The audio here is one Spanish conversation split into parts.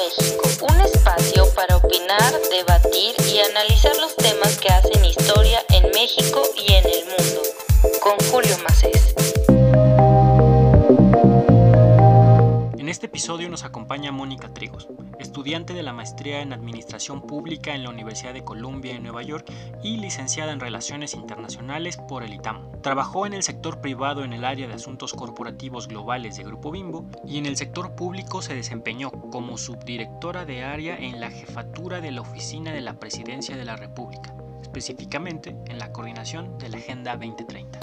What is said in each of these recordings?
Un espacio para opinar, debatir y analizar los temas que hacen historia en México y en el mundo. Con Julio Macés. En este episodio nos acompaña Mónica Trigos, estudiante de la maestría en Administración Pública en la Universidad de Columbia en Nueva York y licenciada en Relaciones Internacionales por el ITAM. Trabajó en el sector privado en el área de asuntos corporativos globales de Grupo Bimbo y en el sector público se desempeñó como subdirectora de área en la jefatura de la Oficina de la Presidencia de la República específicamente en la coordinación de la Agenda 2030.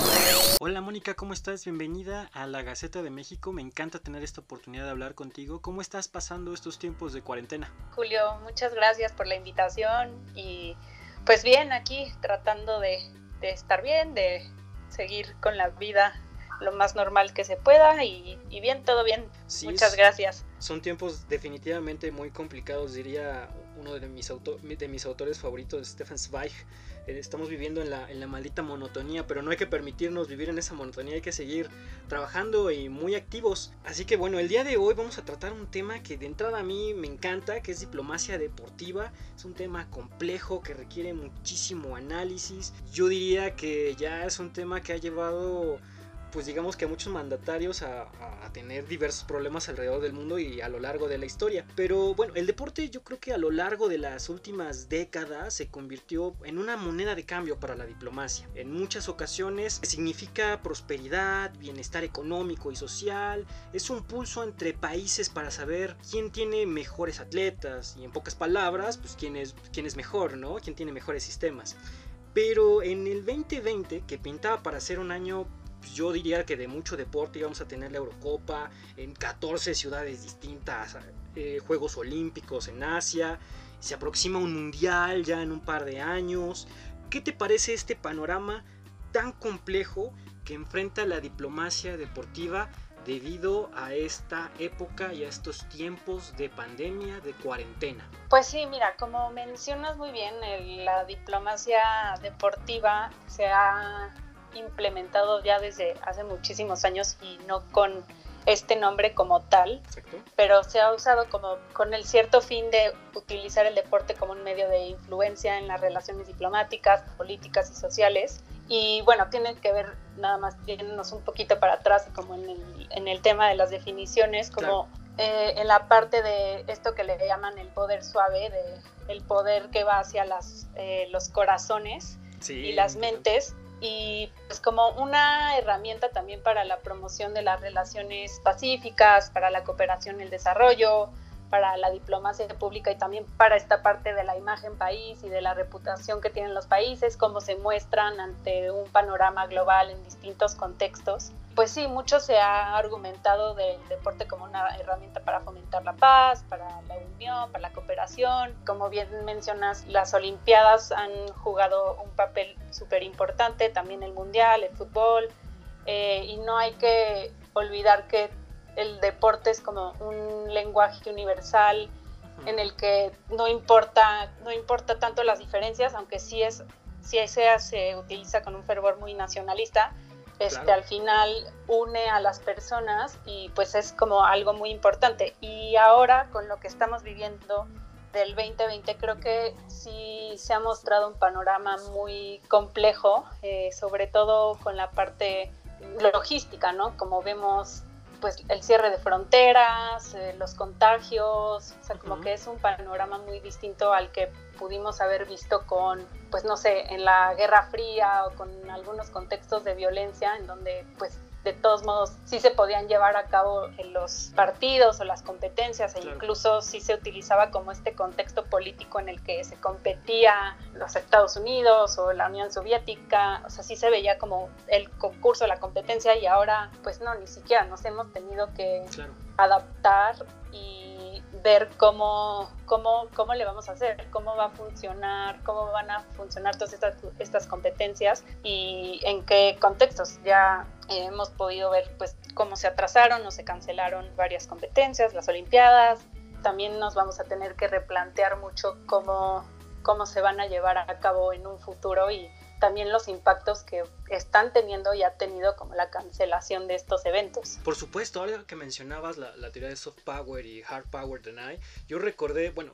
Hola Mónica, ¿cómo estás? Bienvenida a la Gaceta de México. Me encanta tener esta oportunidad de hablar contigo. ¿Cómo estás pasando estos tiempos de cuarentena? Julio, muchas gracias por la invitación y pues bien, aquí tratando de, estar bien, de seguir con la vida lo más normal que se pueda y, bien, todo bien. Muchas gracias. Son tiempos definitivamente muy complicados, diría uno de mis, de mis autores favoritos, Stefan Zweig. Eh, estamos viviendo en la, en la maldita monotonía, pero no hay que permitirnos vivir en esa monotonía, hay que seguir trabajando y muy activos. Así que bueno, el día de hoy vamos a tratar un tema que de entrada a mí me encanta, que es diplomacia deportiva. Es un tema complejo que requiere muchísimo análisis. Yo diría que ya es un tema que ha llevado pues digamos que a muchos mandatarios a, tener diversos problemas alrededor del mundo y a lo largo de la historia. Pero bueno, el deporte yo creo que a lo largo de las últimas décadas se convirtió en una moneda de cambio para la diplomacia. En muchas ocasiones significa prosperidad, bienestar económico y social, es un pulso entre países para saber quién tiene mejores atletas y en pocas palabras, pues quién es, quién es mejor, ¿no? Quién tiene mejores sistemas. Pero en el 2020, que pintaba para ser un año yo diría que de mucho deporte íbamos a tener la Eurocopa en 14 ciudades distintas, eh, Juegos Olímpicos en Asia, se aproxima un mundial ya en un par de años. ¿Qué te parece este panorama tan complejo que enfrenta la diplomacia deportiva debido a esta época y a estos tiempos de pandemia, de cuarentena? Pues sí, mira, como mencionas muy bien, la diplomacia deportiva se ha implementado ya desde hace muchísimos años y no con este nombre como tal, pero se ha usado como con el cierto fin de utilizar el deporte como un medio de influencia en las relaciones diplomáticas, políticas y sociales. Y bueno, tiene que ver nada más, irnos un poquito para atrás, como en el, en el tema de las definiciones, como eh, en la parte de esto que le llaman el poder suave, de el poder que va hacia las, eh, los corazones y las mentes y pues como una herramienta también para la promoción de las relaciones pacíficas, para la cooperación y el desarrollo, para la diplomacia pública y también para esta parte de la imagen país y de la reputación que tienen los países, cómo se muestran ante un panorama global en distintos contextos. Pues sí, mucho se ha argumentado del deporte como una herramienta para fomentar la paz, para la unión, para la cooperación. Como bien mencionas, las Olimpiadas han jugado un papel súper importante, también el Mundial, el fútbol, eh, y no hay que olvidar que el deporte es como un lenguaje universal en el que no importa, no importa tanto las diferencias, aunque sí es, si ese se utiliza con un fervor muy nacionalista, este, al final une a las personas y pues es como algo muy importante. Y ahora con lo que estamos viviendo del 2020 creo que sí se ha mostrado un panorama muy complejo, eh, sobre todo con la parte logística, ¿no? Como vemos pues el cierre de fronteras, eh, los contagios, o sea, como que es un panorama muy distinto al que pudimos haber visto con, pues no sé, en la Guerra Fría o con algunos contextos de violencia en donde pues de todos modos sí se podían llevar a cabo en los partidos o las competencias e incluso sí se utilizaba como este contexto político en el que se competía los Estados Unidos o la Unión Soviética, o sea, sí se veía como el concurso, la competencia y ahora pues no, ni siquiera nos hemos tenido que adaptar y ver cómo, cómo, cómo le vamos a hacer, cómo va a funcionar, cómo van a funcionar todas estas, estas competencias y en qué contextos. Ya hemos podido ver pues cómo se atrasaron o se cancelaron varias competencias, las Olimpiadas. También nos vamos a tener que replantear mucho cómo, cómo se van a llevar a cabo en un futuro y también los impactos que están teniendo y ha tenido como la cancelación de estos eventos. Por supuesto, ahora que mencionabas la, teoría de soft power y hard power deny, yo recordé, bueno,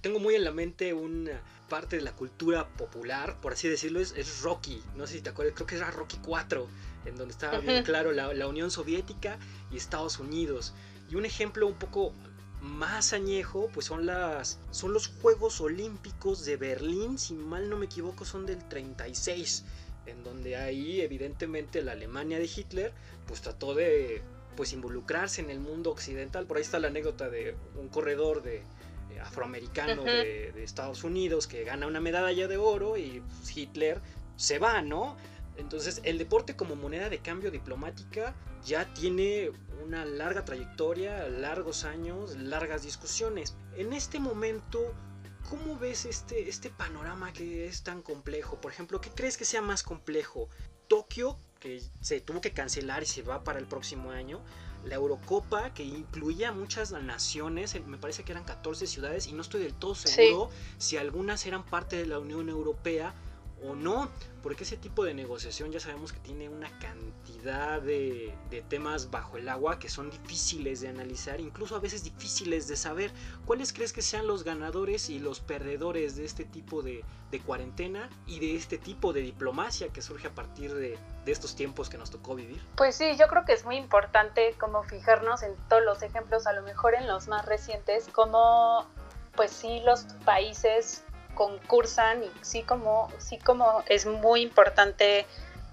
tengo muy en la mente una parte de la cultura popular, por así decirlo, es, Rocky, no sé si te acuerdas, creo que era Rocky 4, en donde estaba bien claro la, la Unión Soviética y Estados Unidos. Y un ejemplo un poco más añejo, pues son las son los Juegos Olímpicos de Berlín, si mal no me equivoco, son del 36, en donde ahí evidentemente la Alemania de Hitler pues trató de pues involucrarse en el mundo occidental. Por ahí está la anécdota de un corredor de eh, afroamericano de, de, Estados Unidos que gana una medalla de oro y pues, Hitler se va, ¿no? Entonces el deporte como moneda de cambio diplomática ya tiene una larga trayectoria, largos años, largas discusiones. En este momento, ¿cómo ves este, este panorama que es tan complejo? Por ejemplo, ¿qué crees que sea más complejo? Tokio, que se tuvo que cancelar y se va para el próximo año. La Eurocopa, que incluía muchas naciones, me parece que eran 14 ciudades, y no estoy del todo seguro si algunas eran parte de la Unión Europea o no, porque ese tipo de negociación ya sabemos que tiene una cantidad de, temas bajo el agua que son difíciles de analizar, incluso a veces difíciles de saber. ¿Cuáles crees que sean los ganadores y los perdedores de este tipo de, cuarentena y de este tipo de diplomacia que surge a partir de, estos tiempos que nos tocó vivir? Pues sí, yo creo que es muy importante como fijarnos en todos los ejemplos, a lo mejor en los más recientes, como pues sí los países concursan y sí como, sí como es muy importante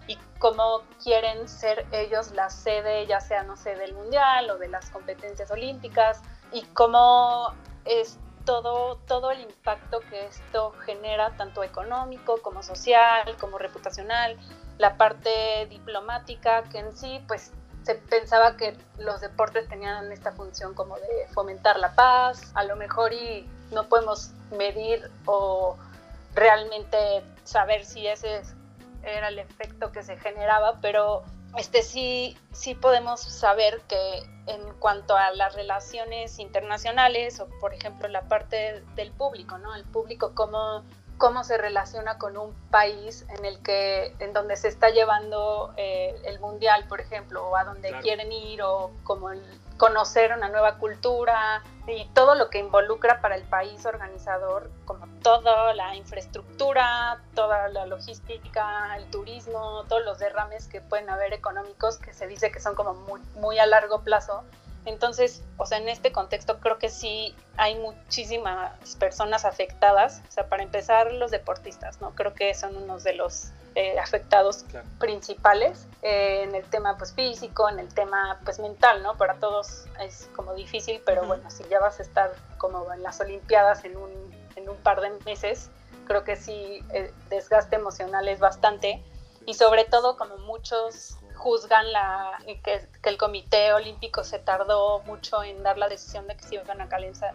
y cómo quieren ser ellos la sede, ya sea, no sé, del mundial o de las competencias olímpicas y cómo es todo, todo el impacto que esto genera, tanto económico como social, como reputacional, la parte diplomática, que en sí, pues se pensaba que los deportes tenían esta función como de fomentar la paz, a lo mejor y no podemos medir o realmente saber si ese era el efecto que se generaba, pero este sí, sí podemos saber que en cuanto a las relaciones internacionales o por ejemplo la parte del público, ¿no? El público cómo, cómo se relaciona con un país en el que en donde se está llevando eh, el mundial, por ejemplo, o a donde quieren ir o como el, conocer una nueva cultura y todo lo que involucra para el país organizador, como toda la infraestructura, toda la logística, el turismo, todos los derrames que pueden haber económicos que se dice que son como muy, muy a largo plazo. Entonces, o sea, en este contexto creo que sí hay muchísimas personas afectadas. O sea, para empezar, los deportistas, ¿no? Creo que son unos de los eh, afectados principales eh, en el tema pues físico, en el tema pues mental, ¿no? Para todos es como difícil, pero bueno, si ya vas a estar como en las Olimpiadas en un, en un par de meses, creo que sí, el eh, desgaste emocional es bastante y sobre todo como muchos juzgan la, que, que, el Comité Olímpico se tardó mucho en dar la decisión de que se iban a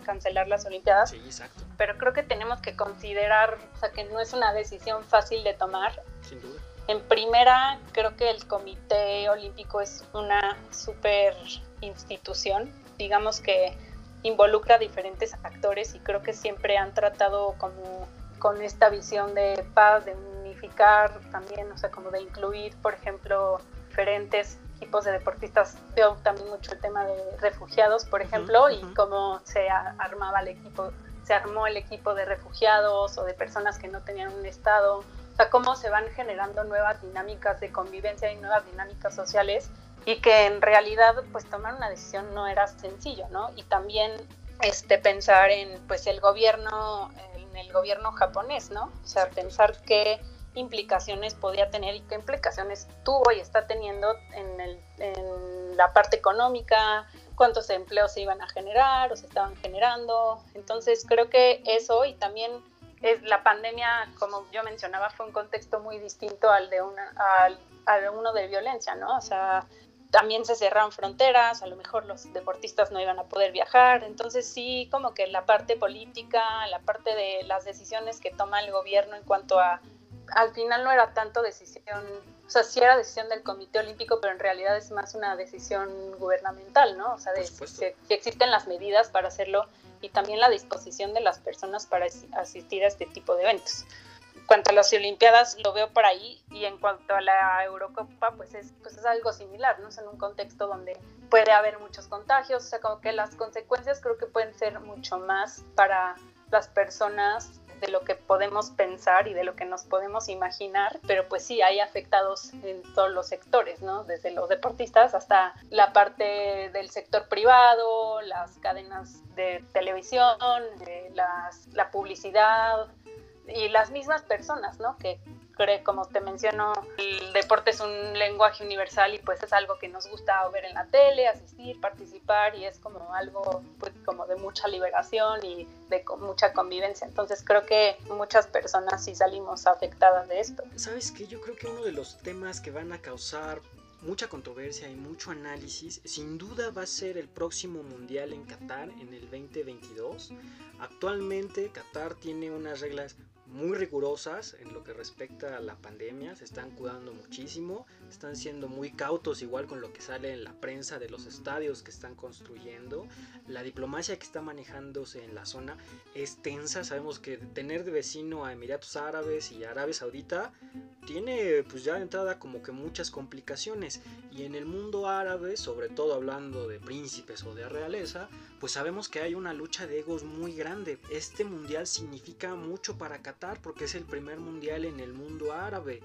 cancelar las Olimpiadas. Sí, exacto. Pero creo que tenemos que considerar, o sea, que no es una decisión fácil de tomar. Sin duda. En primera, creo que el Comité Olímpico es una super institución, digamos que involucra a diferentes actores y creo que siempre han tratado como con esta visión de paz, de unificar también, o sea, como de incluir, por ejemplo, diferentes tipos de deportistas. Veo también mucho el tema de refugiados, por ejemplo, y cómo se armaba el equipo, se armó el equipo de refugiados o de personas que no tenían un estado. O sea, cómo se van generando nuevas dinámicas de convivencia y nuevas dinámicas sociales y que en realidad pues tomar una decisión no era sencillo, ¿no? Y también este pensar en pues el gobierno en el gobierno japonés, ¿no? O sea, pensar que implicaciones podía tener y qué implicaciones tuvo y está teniendo en, la parte económica, cuántos empleos se iban a generar o se estaban generando. Entonces creo que eso y también es la pandemia, como yo mencionaba, fue un contexto muy distinto al de una, al uno de violencia, ¿no? O sea, también se cerraron fronteras, a lo mejor los deportistas no iban a poder viajar, entonces sí, como que la parte política, la parte de las decisiones que toma el gobierno en cuanto a al final no era tanto decisión, o sea, sí era decisión del Comité Olímpico, pero en realidad es más una decisión gubernamental, ¿no? O sea, de que, existen las medidas para hacerlo y también la disposición de las personas para asistir a este tipo de eventos. cuanto a las Olimpiadas lo veo por ahí y en cuanto a la Eurocopa pues es, pues es algo similar, ¿no? Es en un contexto donde puede haber muchos contagios, o sea, como que las consecuencias creo que pueden ser mucho más para las personas de lo que podemos pensar y de lo que nos podemos imaginar, pero pues sí, hay afectados en todos los sectores, ¿no? Desde los deportistas hasta la parte del sector privado, las cadenas de televisión, las, la publicidad y las mismas personas, ¿no? Que como te menciono, el deporte es un lenguaje universal y pues es algo que nos gusta ver en la tele, asistir, participar y es como algo pues como de mucha liberación y de mucha convivencia. Entonces creo que muchas personas sí salimos afectadas de esto. ¿Sabes qué? Yo creo que uno de los temas que van a causar mucha controversia y mucho análisis, sin duda va a ser el próximo Mundial en Qatar en el 2022. Actualmente Qatar tiene unas reglas muy rigurosas en lo que respecta a la pandemia, se están cuidando muchísimo, están siendo muy cautos igual con lo que sale en la prensa de los estadios que están construyendo, la diplomacia que está manejándose en la zona es tensa, sabemos que tener de vecino a Emiratos Árabes y Arabia Saudita tiene pues ya de entrada como que muchas complicaciones. Y en el mundo árabe, sobre todo hablando de príncipes o de realeza, pues sabemos que hay una lucha de egos muy grande. Este mundial significa mucho para Qatar porque es el primer mundial en el mundo árabe.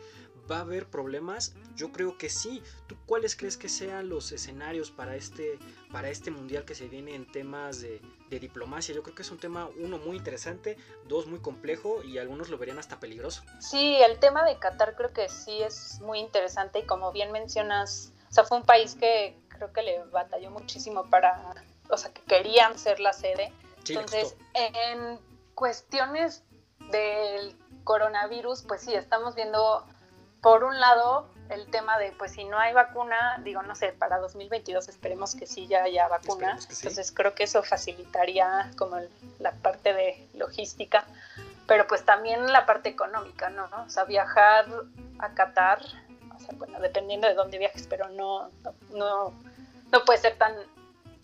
¿Va a haber problemas? Yo creo que sí. ¿Tú cuáles crees que sean los escenarios para este, para este mundial que se viene en temas de, de diplomacia? Yo creo que es un tema, uno, muy interesante, dos, muy complejo y algunos lo verían hasta peligroso. Sí, el tema de Qatar creo que sí es muy interesante y como bien mencionas, o sea, fue un país que creo que le batalló muchísimo para o sea, que querían ser la sede. Entonces, en cuestiones del coronavirus, pues sí, estamos viendo, por un lado, el tema de, pues si no hay vacuna, digo, no sé, para 2022 esperemos que sí ya haya vacuna. Entonces creo que eso facilitaría como la parte de logística, pero pues también la parte económica, ¿no? O sea, viajar a Qatar, o sea, bueno, dependiendo de dónde viajes, pero no, no, no puede ser tan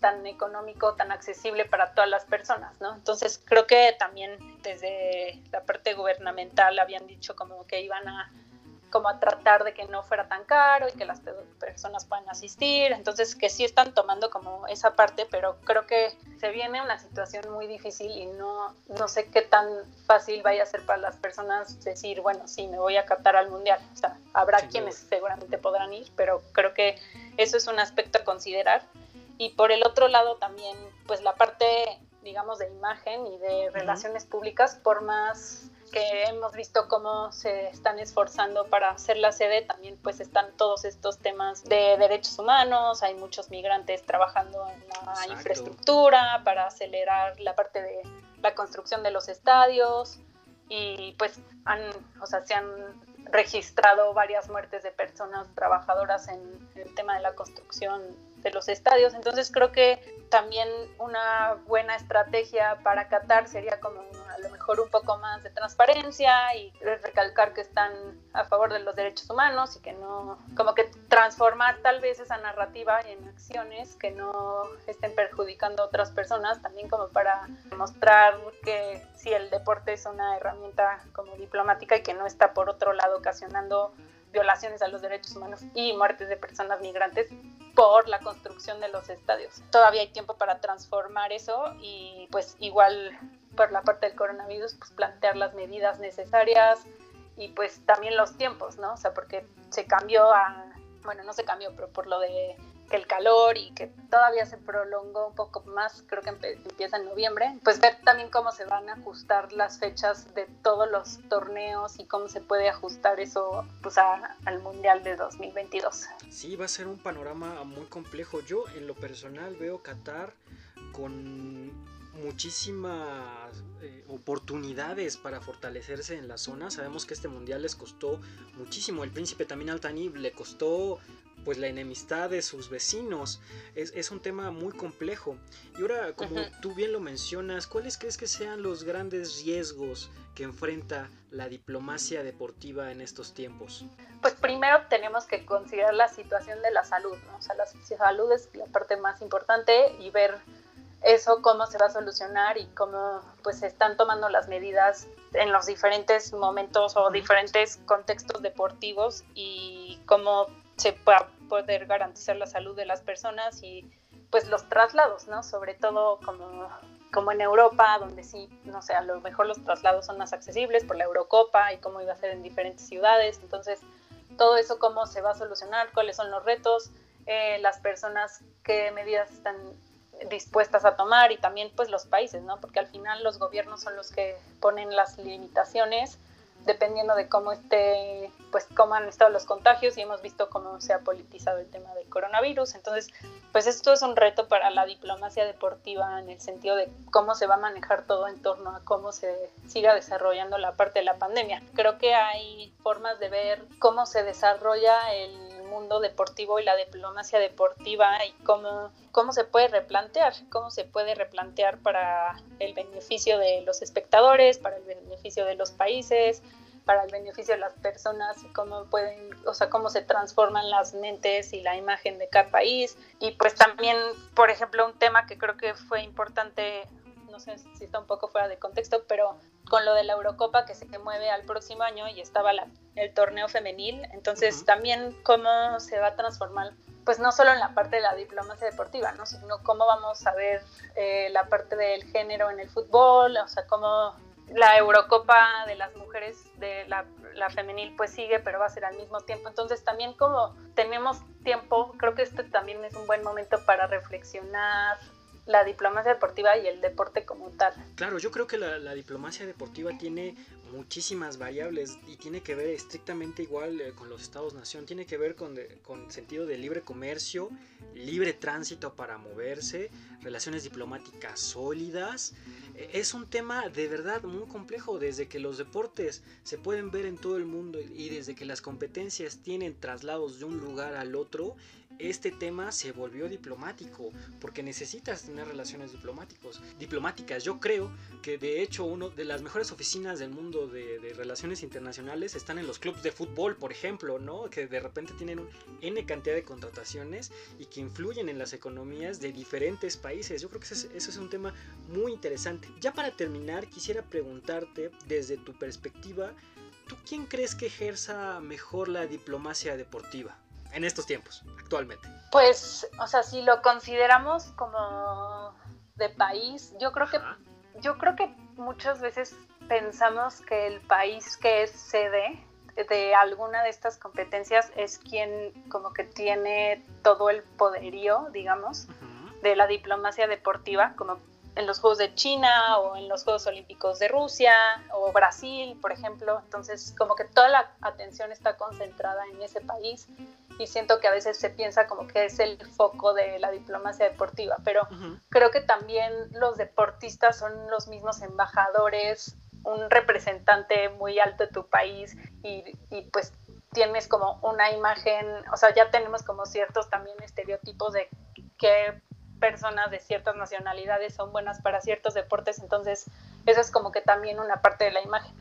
tan económico, tan accesible para todas las personas, ¿no? Entonces creo que también desde la parte gubernamental habían dicho como que iban a como a tratar de que no fuera tan caro y que las personas puedan asistir, entonces que sí están tomando como esa parte, pero creo que se viene una situación muy difícil y no, no sé qué tan fácil vaya a ser para las personas decir, bueno, sí, me voy a captar al mundial, o sea, habrá quienes seguramente podrán ir, pero creo que eso es un aspecto a considerar y por el otro lado también pues la parte digamos de imagen y de relaciones públicas por más que hemos visto cómo se están esforzando para hacer la sede, también pues están todos estos temas de derechos humanos, hay muchos migrantes trabajando en la infraestructura para acelerar la parte de la construcción de los estadios y pues han, o sea, se han registrado varias muertes de personas trabajadoras en el tema de la construcción de los estadios. Entonces creo que también una buena estrategia para Qatar sería como a lo mejor un poco más de transparencia y recalcar que están a favor de los derechos humanos y que no, como que transformar tal vez esa narrativa en acciones que no estén perjudicando a otras personas, también como para mostrar que si el deporte es una herramienta como diplomática y que no está por otro lado ocasionando violaciones a los derechos humanos y muertes de personas migrantes por la construcción de los estadios. Todavía hay tiempo para transformar eso y pues igual por la parte del coronavirus pues plantear las medidas necesarias y pues también los tiempos, ¿no? O sea, porque se cambió a, bueno, no se cambió, pero por lo de que el calor y que todavía se prolongó un poco más, creo que empieza en noviembre, pues ver también cómo se van a ajustar las fechas de todos los torneos y cómo se puede ajustar eso pues al Mundial de 2022. Sí, va a ser un panorama muy complejo. Yo en lo personal veo Qatar con muchísimas eh, oportunidades para fortalecerse en la zona. Sabemos que este mundial les costó muchísimo. El príncipe también Altani le costó pues la enemistad de sus vecinos. Es, un tema muy complejo. Y ahora, como tú bien lo mencionas, ¿cuáles crees que sean los grandes riesgos que enfrenta la diplomacia deportiva en estos tiempos? Pues primero tenemos que considerar la situación de la salud, ¿no? O sea, la salud es la parte más importante y ver eso cómo se va a solucionar y cómo pues se están tomando las medidas en los diferentes momentos o diferentes contextos deportivos y cómo se va a poder garantizar la salud de las personas y pues los traslados, ¿no? Sobre todo como, como en Europa, donde sí, no sé, a lo mejor los traslados son más accesibles por la Eurocopa y cómo iba a ser en diferentes ciudades. Entonces, todo eso, cómo se va a solucionar, cuáles son los retos, eh, las personas, qué medidas están dispuestas a tomar y también pues los países, ¿no? Porque al final los gobiernos son los que ponen las limitaciones dependiendo de cómo esté, pues cómo han estado los contagios y hemos visto cómo se ha politizado el tema del coronavirus. Entonces, pues esto es un reto para la diplomacia deportiva en el sentido de cómo se va a manejar todo en torno a cómo se siga desarrollando la parte de la pandemia. Creo que hay formas de ver cómo se desarrolla el mundo deportivo y la diplomacia deportiva y cómo, cómo se puede replantear, cómo se puede replantear para el beneficio de los espectadores, para el beneficio de los países, para el beneficio de las personas, cómo pueden, o sea, cómo se transforman las mentes y la imagen de cada país. Y pues también, por ejemplo, un tema que creo que fue importante no sé si está un poco fuera de contexto, pero con lo de la Eurocopa que se mueve al próximo año y estaba el torneo femenil, entonces también cómo se va a transformar, pues no solo en la parte de la diplomacia deportiva, ¿no? sino cómo vamos a ver eh, la parte del género en el fútbol, o sea, cómo la Eurocopa de las mujeres de la, la, femenil pues sigue, pero va a ser al mismo tiempo. Entonces también como tenemos tiempo, creo que este también es un buen momento para reflexionar la diplomacia deportiva y el deporte como tal. Claro, yo creo que la, diplomacia deportiva tiene muchísimas variables y tiene que ver estrictamente igual eh, con los estados-nación, tiene que ver con, con sentido de libre comercio, libre tránsito para moverse, relaciones diplomáticas sólidas. E, es un tema de verdad muy complejo desde que los deportes se pueden ver en todo el mundo y desde que las competencias tienen traslados de un lugar al otro este tema se volvió diplomático, porque necesitas tener relaciones diplomáticos, diplomáticas. Yo creo que de hecho una de las mejores oficinas del mundo de, relaciones internacionales están en los clubes de fútbol, por ejemplo, ¿no? Que de repente tienen un N cantidad de contrataciones y que influyen en las economías de diferentes países. Yo creo que eso es un tema muy interesante. Ya para terminar, quisiera preguntarte desde tu perspectiva, ¿tú quién crees que ejerza mejor la diplomacia deportiva? En estos tiempos, actualmente? Pues, o sea, si lo consideramos como de país, yo creo que yo creo que muchas veces pensamos que el país que es sede de alguna de estas competencias es quien como que tiene todo el poderío, digamos, de la diplomacia deportiva, como en los Juegos de China o en los Juegos Olímpicos de Rusia o Brasil, por ejemplo. Entonces, como que toda la atención está concentrada en ese país y siento que a veces se piensa como que es el foco de la diplomacia deportiva, pero creo que también los deportistas son los mismos embajadores, un representante muy alto de tu país y, y pues tienes como una imagen, o sea, ya tenemos como ciertos también estereotipos de qué personas de ciertas nacionalidades son buenas para ciertos deportes, entonces eso es como que también una parte de la imagen.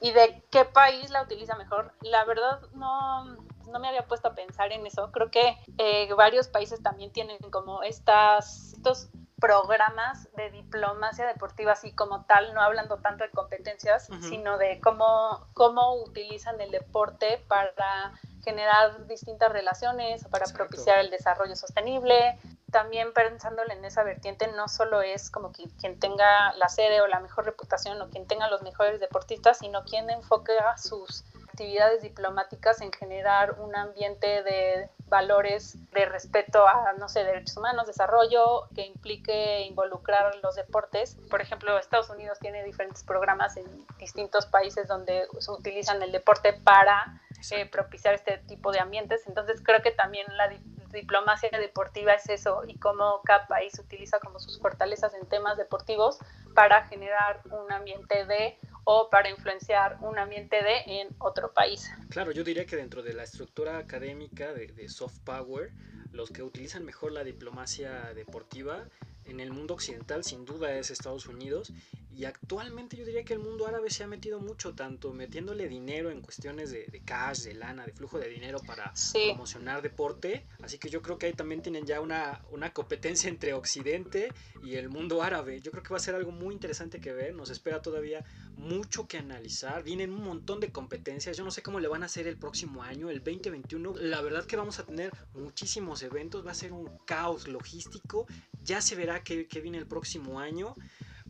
y de qué país la utiliza mejor, la verdad no, no me había puesto a pensar en eso. Creo que eh, varios países también tienen como estas, estos programas de diplomacia deportiva así como tal, no hablando tanto de competencias, sino de cómo, cómo utilizan el deporte para generar distintas relaciones, para propiciar el desarrollo sostenible. También pensándole en esa vertiente, no solo es como que quien tenga la sede o la mejor reputación o quien tenga los mejores deportistas, sino quien enfoca sus actividades diplomáticas en generar un ambiente de valores de respeto a, no sé, derechos humanos, desarrollo, que implique involucrar los deportes. Por ejemplo, Estados Unidos tiene diferentes programas en distintos países donde se utilizan el deporte para eh, propiciar este tipo de ambientes. Entonces creo que también la diplomacia deportiva es eso y cómo cada país utiliza como sus fortalezas en temas deportivos para generar un ambiente de o para influenciar un ambiente de en otro país. Claro, yo diría que dentro de la estructura académica de, soft power, los que utilizan mejor la diplomacia deportiva en el mundo occidental sin duda es Estados Unidos y actualmente yo diría que el mundo árabe se ha metido mucho, tanto metiéndole dinero en cuestiones de, cash, de lana, de flujo de dinero para promocionar deporte. Así que yo creo que ahí también tienen ya una, una competencia entre Occidente y el mundo árabe. Yo creo que va a ser algo muy interesante que ver. Nos espera todavía mucho que analizar. Vienen un montón de competencias. Yo no sé cómo le van a hacer el próximo año, el 2021. La verdad que vamos a tener muchísimos eventos. Va a ser un caos logístico. Ya se verá qué, qué viene el próximo año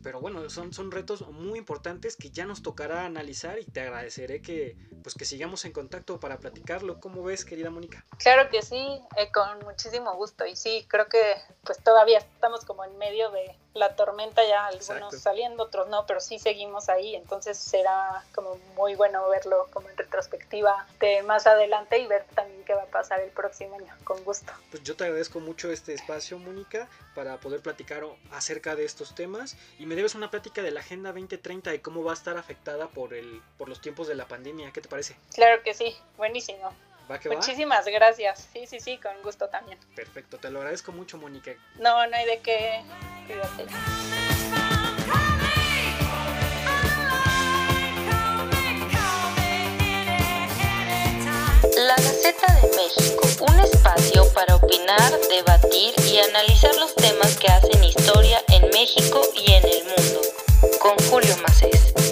pero bueno, son, son retos muy importantes que ya nos tocará analizar y te agradeceré que pues que sigamos en contacto para platicarlo. ¿Cómo ves, querida Mónica? Claro que sí, eh, con muchísimo gusto. Y sí, creo que pues todavía estamos como en medio de, la tormenta ya algunos saliendo, otros no, pero sí seguimos ahí, entonces será como muy bueno verlo como en retrospectiva de más adelante y ver también qué va a pasar el próximo año, con gusto. Pues yo te agradezco mucho este espacio, Mónica, para poder platicar acerca de estos temas y me debes una plática de la Agenda 2030 y cómo va a estar afectada por, el, por los tiempos de la pandemia, ¿qué te parece? Claro que sí, buenísimo. Muchísimas gracias. Sí, sí, sí, con gusto también. Perfecto, te lo agradezco mucho, Mónica. No, no hay de qué. Cuídate. La Gaceta de México, un espacio para opinar, debatir y analizar los temas que hacen historia en México y en el mundo. Con Julio Macés.